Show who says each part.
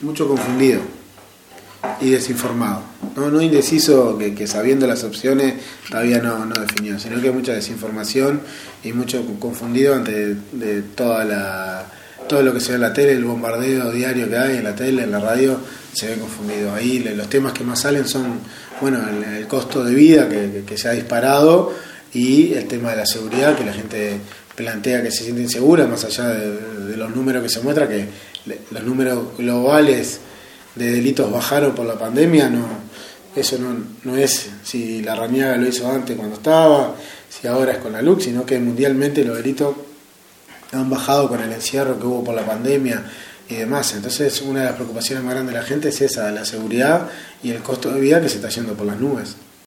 Speaker 1: mucho confundido y desinformado. No, no indeciso que, sabiendo las opciones todavía no, no definió, sino que hay mucha desinformación y mucho confundido ante de toda la, todo lo que se ve en la tele, el bombardeo diario que hay en la tele, en la radio, se ve confundido. Ahí los temas que más salen son, bueno, el, costo de vida que, que, se ha disparado y el tema de la seguridad, que la gente plantea que se siente insegura, más allá de, los números que se muestra, que los números globales de delitos bajaron por la pandemia, no eso no, no es si la Rañaga lo hizo antes cuando estaba, si ahora es con la LUC, sino que mundialmente los delitos han bajado con el encierro que hubo por la pandemia y demás. Entonces una de las preocupaciones más grandes de la gente es esa, la seguridad y el costo de vida que se está yendo por las nubes.